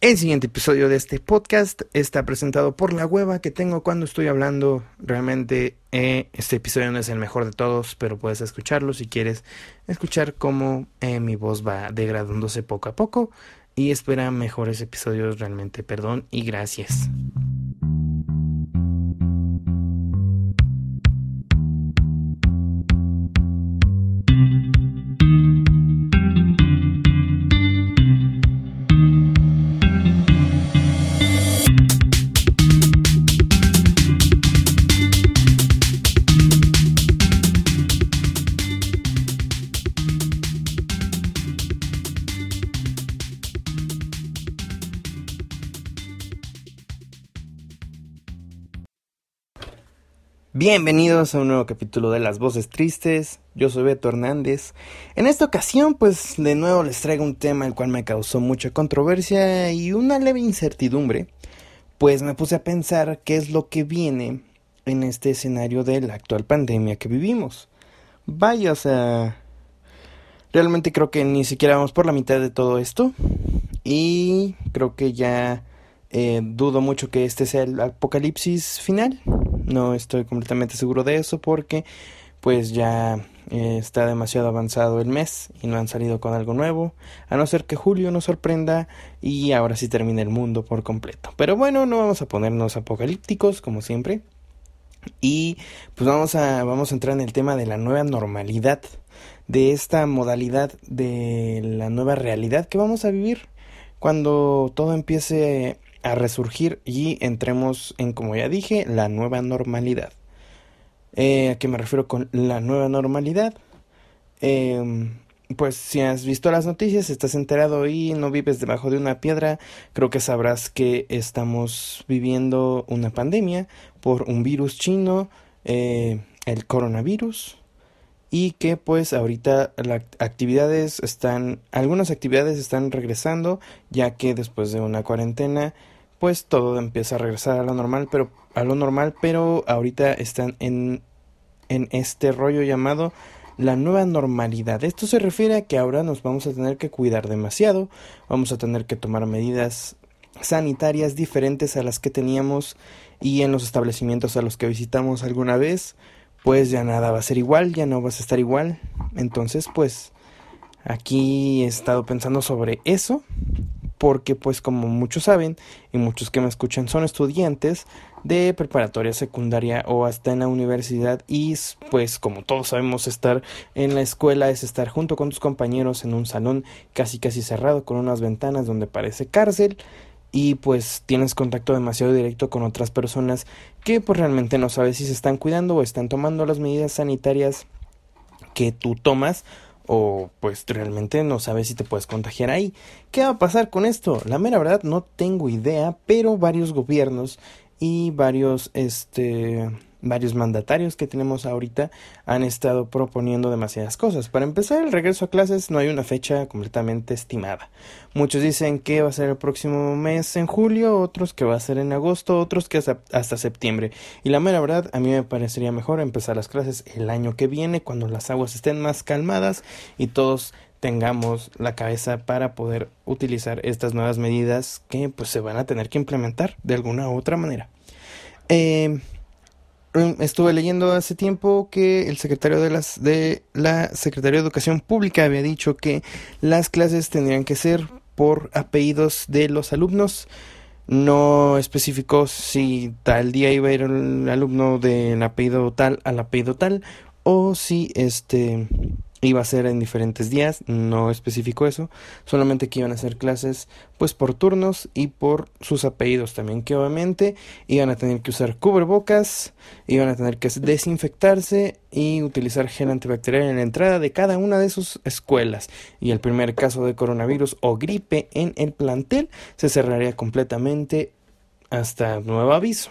El siguiente episodio de este podcast está presentado por la hueva que tengo cuando estoy hablando. Realmente eh, este episodio no es el mejor de todos, pero puedes escucharlo si quieres escuchar cómo eh, mi voz va degradándose poco a poco. Y espera mejores episodios realmente. Perdón y gracias. Bienvenidos a un nuevo capítulo de Las Voces Tristes. Yo soy Beto Hernández. En esta ocasión, pues de nuevo les traigo un tema el cual me causó mucha controversia y una leve incertidumbre. Pues me puse a pensar qué es lo que viene en este escenario de la actual pandemia que vivimos. Vaya, o sea, realmente creo que ni siquiera vamos por la mitad de todo esto. Y creo que ya eh, dudo mucho que este sea el apocalipsis final no estoy completamente seguro de eso porque pues ya eh, está demasiado avanzado el mes y no han salido con algo nuevo, a no ser que julio nos sorprenda y ahora sí termine el mundo por completo. Pero bueno, no vamos a ponernos apocalípticos como siempre. Y pues vamos a vamos a entrar en el tema de la nueva normalidad, de esta modalidad de la nueva realidad que vamos a vivir cuando todo empiece a resurgir y entremos en, como ya dije, la nueva normalidad. Eh, ¿A qué me refiero con la nueva normalidad? Em, pues si has visto las noticias, estás enterado y no vives debajo de una piedra, creo que sabrás que estamos viviendo una pandemia por un virus chino, eh, el coronavirus, y que pues ahorita las actividades están, algunas actividades están regresando, ya que después de una cuarentena pues todo empieza a regresar a lo normal, pero a lo normal, pero ahorita están en en este rollo llamado la nueva normalidad. Esto se refiere a que ahora nos vamos a tener que cuidar demasiado, vamos a tener que tomar medidas sanitarias diferentes a las que teníamos y en los establecimientos a los que visitamos alguna vez, pues ya nada va a ser igual, ya no vas a estar igual. Entonces, pues aquí he estado pensando sobre eso porque pues como muchos saben y muchos que me escuchan son estudiantes de preparatoria secundaria o hasta en la universidad y pues como todos sabemos estar en la escuela es estar junto con tus compañeros en un salón casi casi cerrado con unas ventanas donde parece cárcel y pues tienes contacto demasiado directo con otras personas que pues realmente no sabes si se están cuidando o están tomando las medidas sanitarias que tú tomas o pues realmente no sabes si te puedes contagiar ahí. ¿Qué va a pasar con esto? La mera verdad no tengo idea, pero varios gobiernos y varios este varios mandatarios que tenemos ahorita han estado proponiendo demasiadas cosas. Para empezar, el regreso a clases no hay una fecha completamente estimada. Muchos dicen que va a ser el próximo mes en julio, otros que va a ser en agosto, otros que hasta septiembre. Y la mera verdad, a mí me parecería mejor empezar las clases el año que viene, cuando las aguas estén más calmadas y todos tengamos la cabeza para poder utilizar estas nuevas medidas que pues se van a tener que implementar de alguna u otra manera. Eh, estuve leyendo hace tiempo que el secretario de las de la Secretaría de Educación Pública había dicho que las clases tendrían que ser por apellidos de los alumnos. No especificó si tal día iba a ir el alumno del apellido tal al apellido tal o si este iba a ser en diferentes días, no especificó eso, solamente que iban a hacer clases pues por turnos y por sus apellidos también, que obviamente iban a tener que usar cubrebocas, iban a tener que desinfectarse y utilizar gel antibacterial en la entrada de cada una de sus escuelas. Y el primer caso de coronavirus o gripe en el plantel se cerraría completamente hasta nuevo aviso.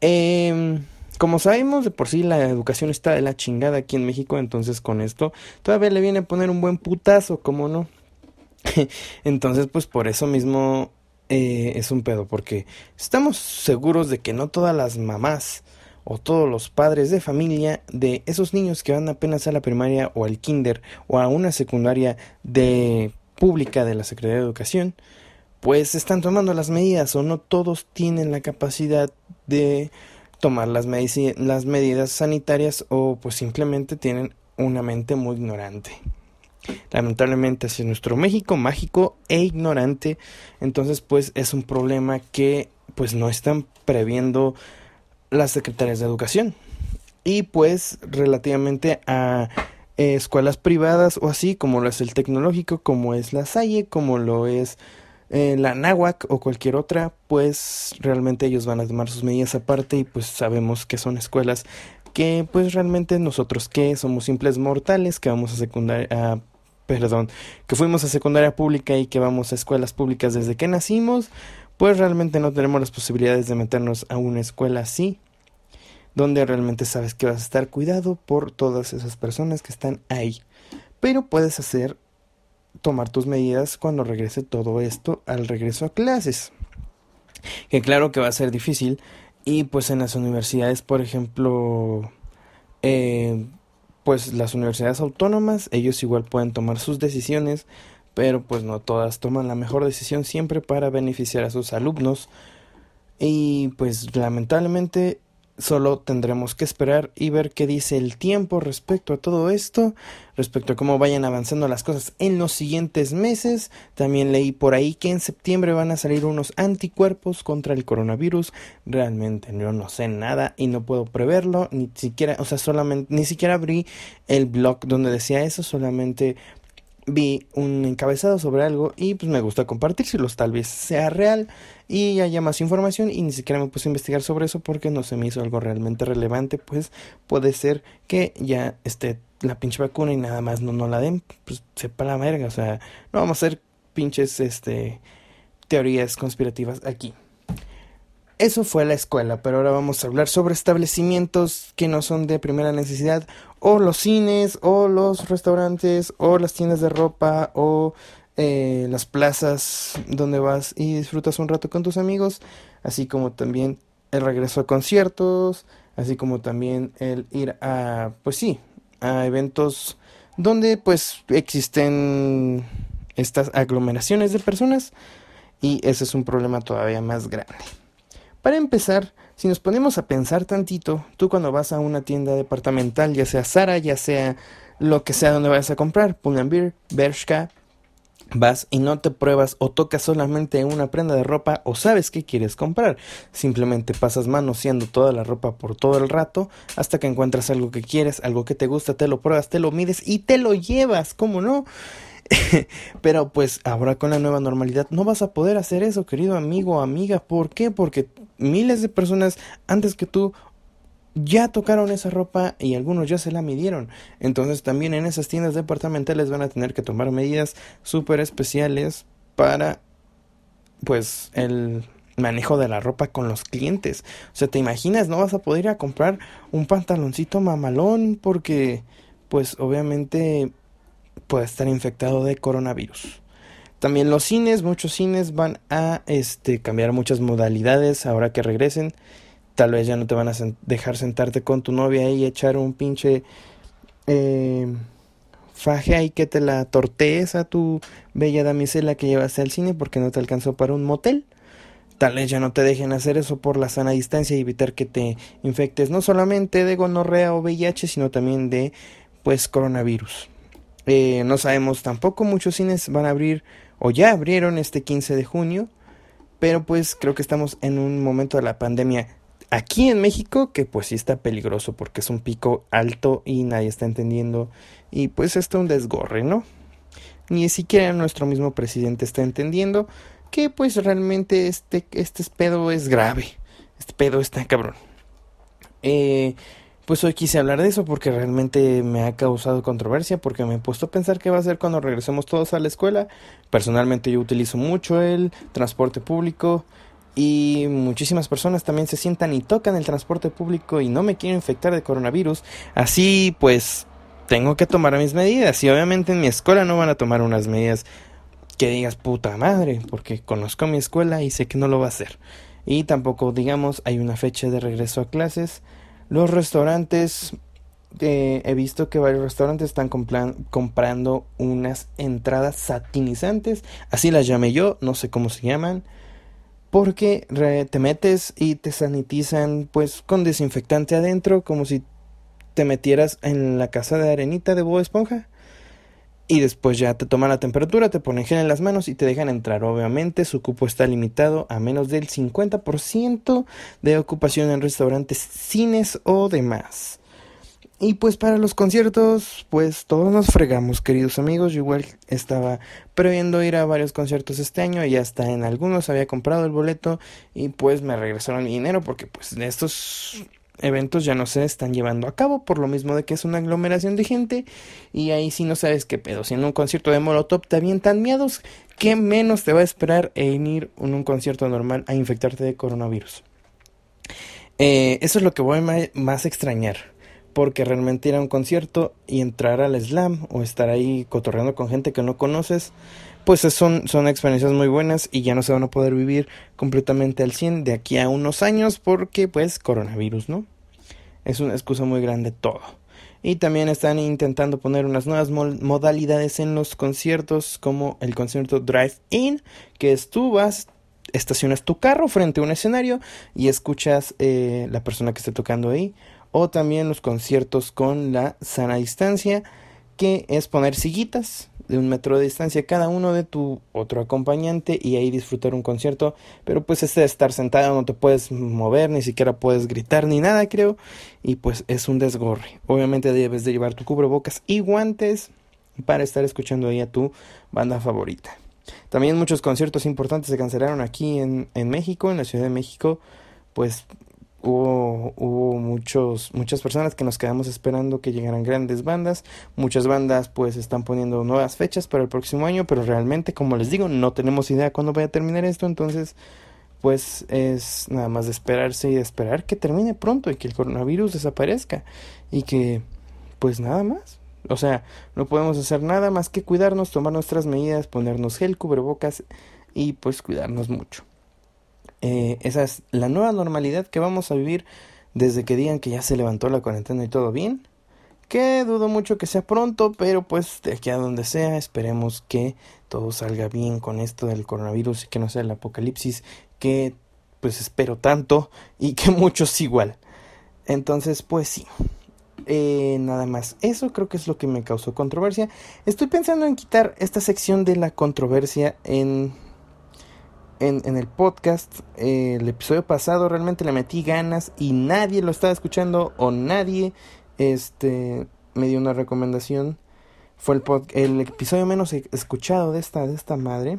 Eh, como sabemos, de por sí la educación está de la chingada aquí en México, entonces con esto todavía le viene a poner un buen putazo, ¿cómo no? entonces, pues por eso mismo eh, es un pedo, porque estamos seguros de que no todas las mamás o todos los padres de familia de esos niños que van apenas a la primaria o al kinder o a una secundaria de pública de la Secretaría de Educación, pues están tomando las medidas o no todos tienen la capacidad de tomar las, las medidas sanitarias o pues simplemente tienen una mente muy ignorante. Lamentablemente así es nuestro México mágico e ignorante, entonces pues es un problema que pues no están previendo las secretarias de educación. Y pues relativamente a escuelas privadas o así, como lo es el tecnológico, como es la Salle, como lo es la Náhuac o cualquier otra, pues realmente ellos van a tomar sus medidas aparte y pues sabemos que son escuelas que pues realmente nosotros que somos simples mortales que vamos a secundaria perdón que fuimos a secundaria pública y que vamos a escuelas públicas desde que nacimos pues realmente no tenemos las posibilidades de meternos a una escuela así donde realmente sabes que vas a estar cuidado por todas esas personas que están ahí. Pero puedes hacer tomar tus medidas cuando regrese todo esto al regreso a clases. Que claro que va a ser difícil y pues en las universidades, por ejemplo, eh, pues las universidades autónomas, ellos igual pueden tomar sus decisiones, pero pues no todas toman la mejor decisión siempre para beneficiar a sus alumnos. Y pues lamentablemente Solo tendremos que esperar y ver qué dice el tiempo respecto a todo esto, respecto a cómo vayan avanzando las cosas en los siguientes meses. También leí por ahí que en septiembre van a salir unos anticuerpos contra el coronavirus. Realmente yo no sé nada y no puedo preverlo, ni siquiera, o sea, solamente ni siquiera abrí el blog donde decía eso, solamente vi un encabezado sobre algo y pues me gusta compartírselos, tal vez sea real y haya más información y ni siquiera me puse a investigar sobre eso porque no se me hizo algo realmente relevante, pues puede ser que ya esté la pinche vacuna y nada más no, no la den, pues sepa la verga, o sea, no vamos a hacer pinches este teorías conspirativas aquí. Eso fue la escuela, pero ahora vamos a hablar sobre establecimientos que no son de primera necesidad, o los cines, o los restaurantes, o las tiendas de ropa, o eh, las plazas donde vas y disfrutas un rato con tus amigos, así como también el regreso a conciertos, así como también el ir a, pues sí, a eventos donde pues existen estas aglomeraciones de personas y ese es un problema todavía más grande. Para empezar, si nos ponemos a pensar tantito, tú cuando vas a una tienda departamental, ya sea Zara, ya sea lo que sea donde vayas a comprar, Pull&Bear, Bershka, vas y no te pruebas o tocas solamente una prenda de ropa o sabes qué quieres comprar. Simplemente pasas manoseando toda la ropa por todo el rato hasta que encuentras algo que quieres, algo que te gusta, te lo pruebas, te lo mides y te lo llevas, ¿cómo no? Pero pues ahora con la nueva normalidad no vas a poder hacer eso, querido amigo o amiga. ¿Por qué? Porque miles de personas antes que tú ya tocaron esa ropa y algunos ya se la midieron. Entonces también en esas tiendas departamentales van a tener que tomar medidas súper especiales para pues el manejo de la ropa con los clientes. O sea, ¿te imaginas? No vas a poder ir a comprar un pantaloncito mamalón porque pues obviamente puede estar infectado de coronavirus. También los cines, muchos cines van a este, cambiar muchas modalidades ahora que regresen. Tal vez ya no te van a dejar sentarte con tu novia y echar un pinche eh, faje ahí que te la tortees a tu bella damisela que llevaste al cine porque no te alcanzó para un motel. Tal vez ya no te dejen hacer eso por la sana distancia y evitar que te infectes no solamente de gonorrea o VIH, sino también de pues coronavirus. Eh, no sabemos tampoco, muchos cines van a abrir o ya abrieron este 15 de junio, pero pues creo que estamos en un momento de la pandemia aquí en México que pues sí está peligroso porque es un pico alto y nadie está entendiendo y pues esto es un desgorre, ¿no? Ni siquiera nuestro mismo presidente está entendiendo que pues realmente este, este pedo es grave, este pedo está cabrón. Eh, pues hoy quise hablar de eso porque realmente me ha causado controversia, porque me he puesto a pensar qué va a ser cuando regresemos todos a la escuela. Personalmente yo utilizo mucho el transporte público y muchísimas personas también se sientan y tocan el transporte público y no me quiero infectar de coronavirus. Así pues tengo que tomar mis medidas y obviamente en mi escuela no van a tomar unas medidas que digas puta madre, porque conozco mi escuela y sé que no lo va a hacer. Y tampoco digamos hay una fecha de regreso a clases los restaurantes eh, he visto que varios restaurantes están comprando unas entradas satinizantes, así las llamé yo, no sé cómo se llaman, porque te metes y te sanitizan pues con desinfectante adentro, como si te metieras en la casa de arenita de Bob Esponja. Y después ya te toman la temperatura, te ponen gel en las manos y te dejan entrar. Obviamente su cupo está limitado a menos del 50% de ocupación en restaurantes, cines o demás. Y pues para los conciertos, pues todos nos fregamos, queridos amigos. Yo igual estaba previendo ir a varios conciertos este año y hasta en algunos había comprado el boleto y pues me regresaron mi dinero porque pues de estos eventos ya no se están llevando a cabo por lo mismo de que es una aglomeración de gente y ahí sí no sabes qué pedo. Si en un concierto de Molotov te avientan miedos, ¿qué menos te va a esperar en ir en un concierto normal a infectarte de coronavirus? Eh, eso es lo que voy más extrañar. Porque realmente ir a un concierto y entrar al slam o estar ahí cotorreando con gente que no conoces, pues son, son experiencias muy buenas y ya no se van a poder vivir completamente al 100 de aquí a unos años porque pues coronavirus, ¿no? Es una excusa muy grande todo. Y también están intentando poner unas nuevas modalidades en los conciertos como el concierto Drive-In, que es tú vas, estacionas tu carro frente a un escenario y escuchas eh, la persona que esté tocando ahí. O también los conciertos con la sana distancia, que es poner sillitas de un metro de distancia cada uno de tu otro acompañante y ahí disfrutar un concierto. Pero pues este de estar sentado no te puedes mover, ni siquiera puedes gritar ni nada, creo. Y pues es un desgorre. Obviamente debes de llevar tu cubrebocas y guantes para estar escuchando ahí a tu banda favorita. También muchos conciertos importantes se cancelaron aquí en, en México, en la Ciudad de México. Pues hubo, hubo muchos, muchas personas que nos quedamos esperando que llegaran grandes bandas. Muchas bandas pues están poniendo nuevas fechas para el próximo año, pero realmente, como les digo, no tenemos idea cuándo vaya a terminar esto, entonces pues es nada más de esperarse y de esperar que termine pronto y que el coronavirus desaparezca y que pues nada más. O sea, no podemos hacer nada más que cuidarnos, tomar nuestras medidas, ponernos gel, cubrebocas y pues cuidarnos mucho. Eh, esa es la nueva normalidad que vamos a vivir desde que digan que ya se levantó la cuarentena y todo bien. Que dudo mucho que sea pronto, pero pues de aquí a donde sea, esperemos que todo salga bien con esto del coronavirus y que no sea el apocalipsis que pues espero tanto y que muchos igual. Entonces, pues sí. Eh, nada más. Eso creo que es lo que me causó controversia. Estoy pensando en quitar esta sección de la controversia en en, el podcast, el episodio pasado realmente le metí ganas y nadie lo estaba escuchando o nadie este, me dio una recomendación. Fue el, el episodio menos e-, escuchado de esta, de esta madre.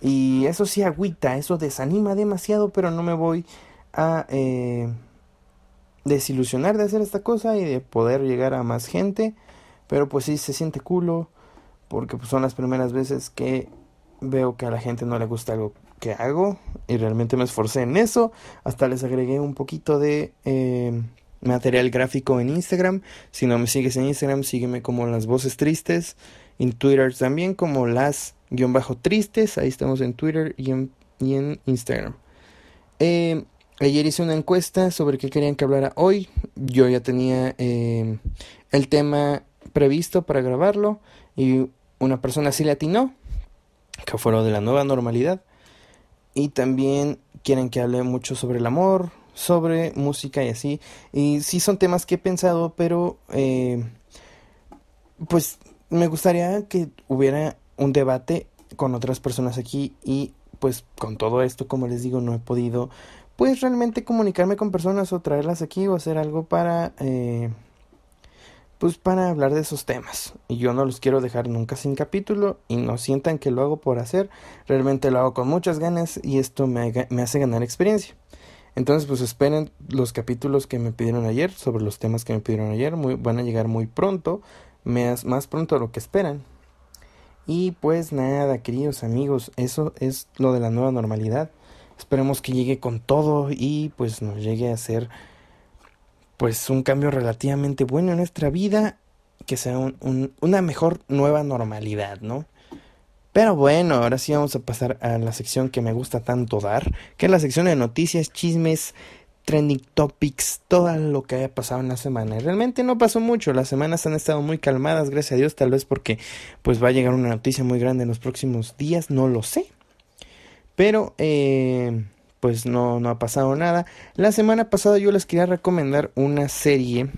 Y eso sí agüita, eso desanima demasiado, pero no me voy a eh, desilusionar de hacer esta cosa y de poder llegar a más gente. Pero pues sí se siente culo, porque pues, son las primeras veces que veo que a la gente no le gusta algo que hago y realmente me esforcé en eso. Hasta les agregué un poquito de eh, material gráfico en Instagram. Si no me sigues en Instagram, sígueme como las voces tristes. En Twitter también como las guion bajo tristes. Ahí estamos en Twitter y en, y en Instagram. Eh, ayer hice una encuesta sobre qué querían que hablara hoy. Yo ya tenía eh, el tema previsto para grabarlo y una persona sí le atinó que fueron de la nueva normalidad. Y también quieren que hable mucho sobre el amor, sobre música y así. Y sí son temas que he pensado, pero eh, pues me gustaría que hubiera un debate con otras personas aquí y pues con todo esto, como les digo, no he podido pues realmente comunicarme con personas o traerlas aquí o hacer algo para eh, pues para hablar de esos temas. Y yo no los quiero dejar nunca sin capítulo y no sientan que lo hago por hacer, realmente lo hago con muchas ganas y esto me, me hace ganar experiencia. Entonces, pues esperen los capítulos que me pidieron ayer, sobre los temas que me pidieron ayer, van a llegar muy pronto, más, más pronto de lo que esperan. Y pues nada, queridos amigos, eso es lo de la nueva normalidad. Esperemos que llegue con todo y pues nos llegue a ser pues un cambio relativamente bueno en nuestra vida, que sea un, una mejor nueva normalidad, ¿no? Pero bueno, ahora sí vamos a pasar a la sección que me gusta tanto dar, que es la sección de noticias, chismes, trending topics, todo lo que haya pasado en la semana. Realmente no pasó mucho, las semanas han estado muy calmadas, gracias a Dios, tal vez porque pues va a llegar una noticia muy grande en los próximos días, no lo sé. Pero eh, pues no, no ha pasado nada. La semana pasada yo les quería recomendar una serie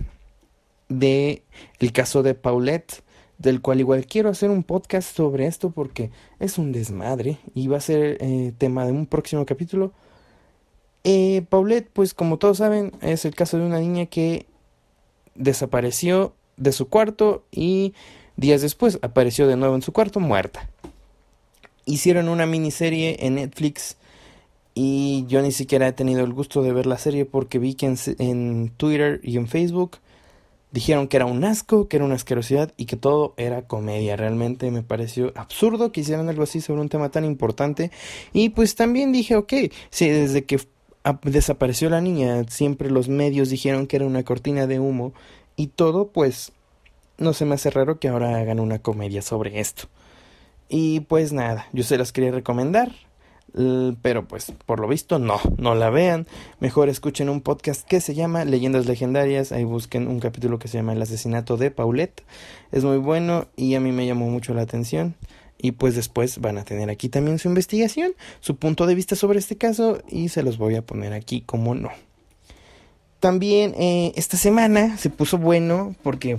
de el caso de Paulette, del cual igual quiero hacer un podcast sobre esto porque es un desmadre y va a ser eh, tema de un próximo capítulo. Eh, Paulette, pues como todos saben, es el caso de una niña que desapareció de su cuarto y días después apareció de nuevo en su cuarto muerta. Hicieron una miniserie en Netflix y yo ni siquiera he tenido el gusto de ver la serie porque vi que en, en Twitter y en Facebook Dijeron que era un asco, que era una asquerosidad y que todo era comedia. Realmente me pareció absurdo que hicieran algo así sobre un tema tan importante. Y pues también dije, ok, si desde que desapareció la niña siempre los medios dijeron que era una cortina de humo y todo, pues no se me hace raro que ahora hagan una comedia sobre esto. Y pues nada, yo se las quería recomendar pero pues por lo visto no, no la vean. Mejor escuchen un podcast que se llama Leyendas Legendarias. Ahí busquen un capítulo que se llama El asesinato de Paulette. Es muy bueno y a mí me llamó mucho la atención. Y pues después van a tener aquí también su investigación, su punto de vista sobre este caso y se los voy a poner aquí como no. También eh, esta semana se puso bueno porque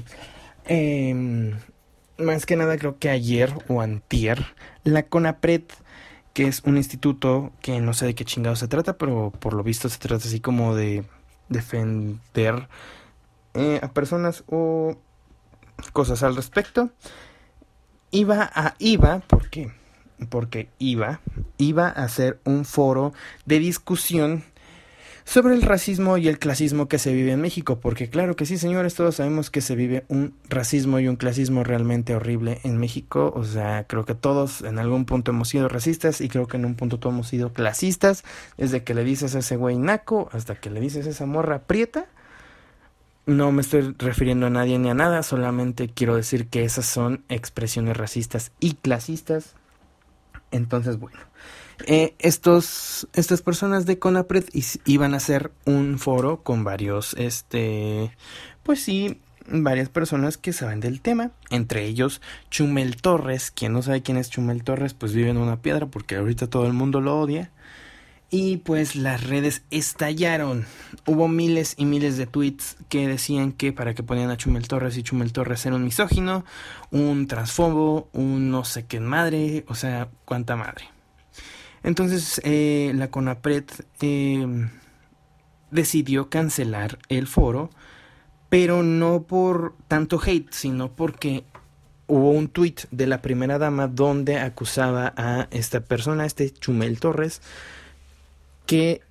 em, más que nada creo que ayer o antier la CONAPRED que es un instituto que no sé de qué chingado se trata, pero por lo visto se trata así como de defender eh, a personas o cosas al respecto. Iba a IVA, ¿por qué? Porque iba, iba a hacer un foro de discusión sobre el racismo y el clasismo que se vive en México, porque claro que sí, señores, todos sabemos que se vive un racismo y un clasismo realmente horrible en México, o sea, creo que todos en algún punto hemos sido racistas y creo que en un punto todos hemos sido clasistas, desde que le dices a ese güey naco hasta que le dices a esa morra prieta. No me estoy refiriendo a nadie ni a nada, solamente quiero decir que esas son expresiones racistas y clasistas. Entonces, bueno, eh, estos, estas personas de Conapred iban a hacer un foro con varios, este, pues sí, varias personas que saben del tema, entre ellos Chumel Torres, quien no sabe quién es Chumel Torres, pues vive en una piedra porque ahorita todo el mundo lo odia. Y pues las redes estallaron. Hubo miles y miles de tweets que decían que para que ponían a Chumel Torres y Chumel Torres era un misógino, un transfobo, un no sé qué madre, o sea, cuánta madre. Entonces eh, la CONAPRED em, decidió cancelar el foro, pero no por tanto hate, sino porque hubo un tweet de la primera dama donde acusaba a esta persona, este Chumel Torres, que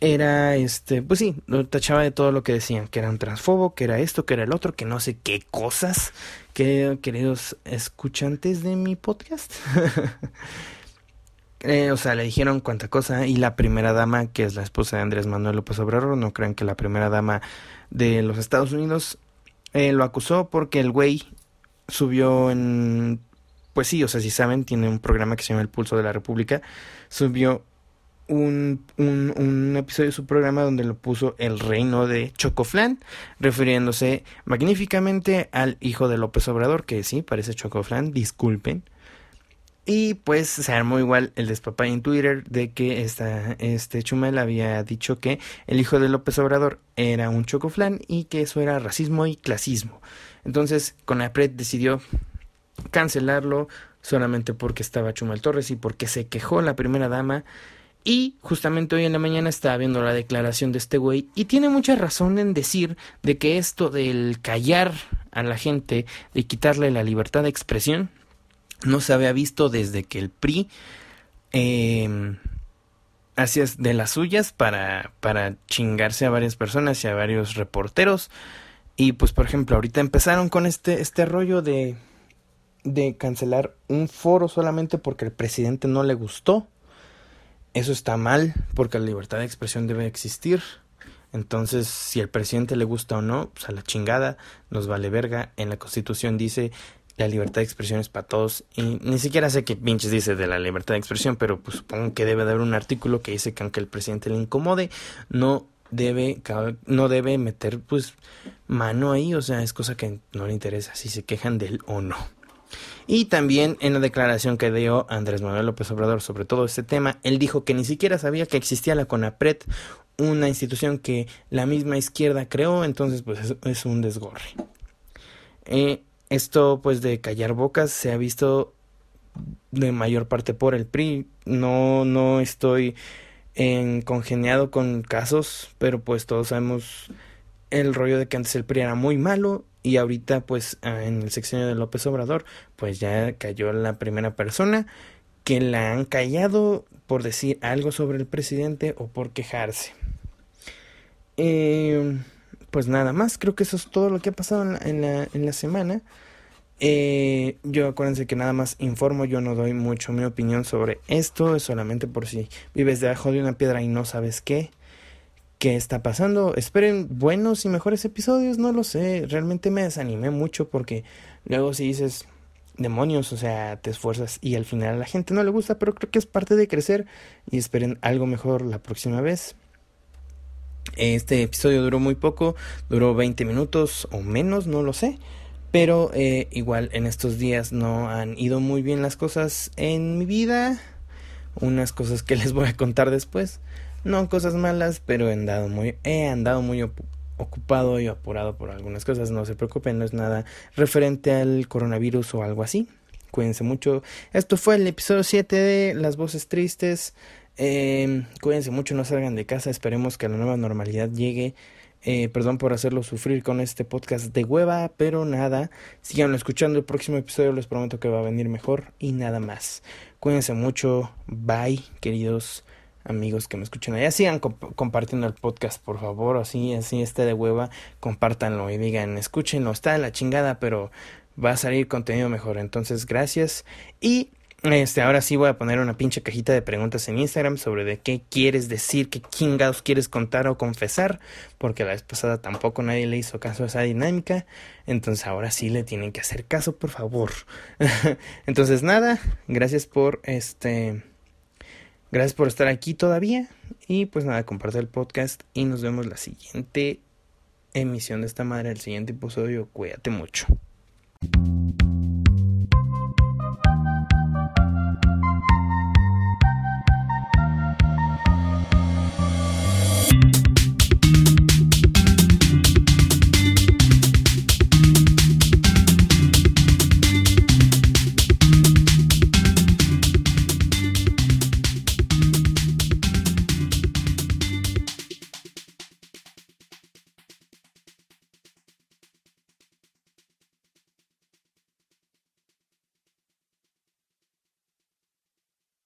era este, pues sí, lo tachaba de todo lo que decían, que era un transfobo, que era esto, que era el otro, que no sé qué cosas, que queridos escuchantes de mi podcast. Eh, o sea, le dijeron cuánta cosa y la primera dama, que es la esposa de Andrés Manuel López Obrador, no crean que la primera dama de los Estados Unidos eh, lo acusó porque el güey subió en... Pues sí, o sea, si saben, tiene un programa que se llama El Pulso de la República, subió un, un, un, episodio de su programa donde lo puso el reino de Chocoflan, refiriéndose magníficamente al hijo de López Obrador, que sí, parece Chocoflan, disculpen. Y pues se armó igual el despapay en Twitter de que esta, este Chumel había dicho que el hijo de López Obrador era un chocoflán y que eso era racismo y clasismo. Entonces Conapred decidió cancelarlo solamente porque estaba Chumel Torres y porque se quejó la primera dama. Y justamente hoy en la mañana estaba viendo la declaración de este güey y tiene mucha razón en decir de que esto del callar a la gente, de quitarle la libertad de expresión, no se había visto desde que el PRI eh, hacía de las suyas para, para chingarse a varias personas y a varios reporteros. Y pues por ejemplo, ahorita empezaron con este, este rollo de, de cancelar un foro solamente porque el presidente no le gustó. Eso está mal, porque la libertad de expresión debe existir. Entonces, si al presidente le gusta o no, pues a la chingada, nos vale verga. En la constitución dice la libertad de expresión es para todos. Y ni siquiera sé qué pinches dice de la libertad de expresión, pero pues supongo que debe haber un artículo que dice que aunque el presidente le incomode, no debe, no debe meter pues mano ahí, o sea, es cosa que no le interesa si se quejan de él o no. Y también en la declaración que dio Andrés Manuel López Obrador sobre todo este tema, él dijo que ni siquiera sabía que existía la CONAPRED, una institución que la misma izquierda creó, entonces pues es, un desgorre. Eh, esto pues de callar bocas se ha visto de mayor parte por el PRI. No, no estoy en congeniado con casos, pero pues todos sabemos el rollo de que antes el PRI era muy malo y ahorita pues en el sexenio de López Obrador pues ya cayó la primera persona que la han callado por decir algo sobre el presidente o por quejarse. Eh, pues nada más, creo que eso es todo lo que ha pasado en la, en la semana. Eh, yo acuérdense que nada más informo, yo no doy mucho mi opinión sobre esto, es solamente por si vives debajo de una piedra y no sabes qué, qué está pasando. Esperen buenos y mejores episodios, no lo sé, realmente me desanimé mucho porque luego si dices demonios, o sea, te esfuerzas y al final a la gente no le gusta, pero creo que es parte de crecer y esperen algo mejor la próxima vez. Este episodio duró muy poco, duró 20 minutos o menos, no lo sé. Pero eh, igual en estos días no han ido muy bien las cosas en mi vida. Unas cosas que les voy a contar después. No cosas malas, pero he andado muy, he andado muy ocupado y apurado por algunas cosas. No se preocupen, no es nada referente al coronavirus o algo así. Cuídense mucho. Esto fue el episodio 7 de Las Voces Tristes. Eh, cuídense mucho, no salgan de casa. Esperemos que la nueva normalidad llegue eh, perdón por hacerlo sufrir con este podcast de hueva, pero nada. Sigan escuchando el próximo episodio, les prometo que va a venir mejor y nada más. Cuídense mucho. Bye, queridos amigos que me escuchan allá. Sigan compartiendo el podcast, por favor. Así, así este de hueva, compártanlo y digan, escúchenlo. Está de la chingada, pero va a salir contenido mejor. Entonces, gracias. Y este, ahora sí voy a poner una pinche cajita de preguntas en Instagram sobre de qué quieres decir, qué chingados quieres contar o confesar, porque la vez pasada tampoco nadie le hizo caso a esa dinámica, entonces ahora sí le tienen que hacer caso, por favor. entonces nada, gracias por este gracias por estar aquí todavía y pues nada, comparte el podcast y nos vemos la siguiente emisión de esta madre, el siguiente episodio, cuídate mucho.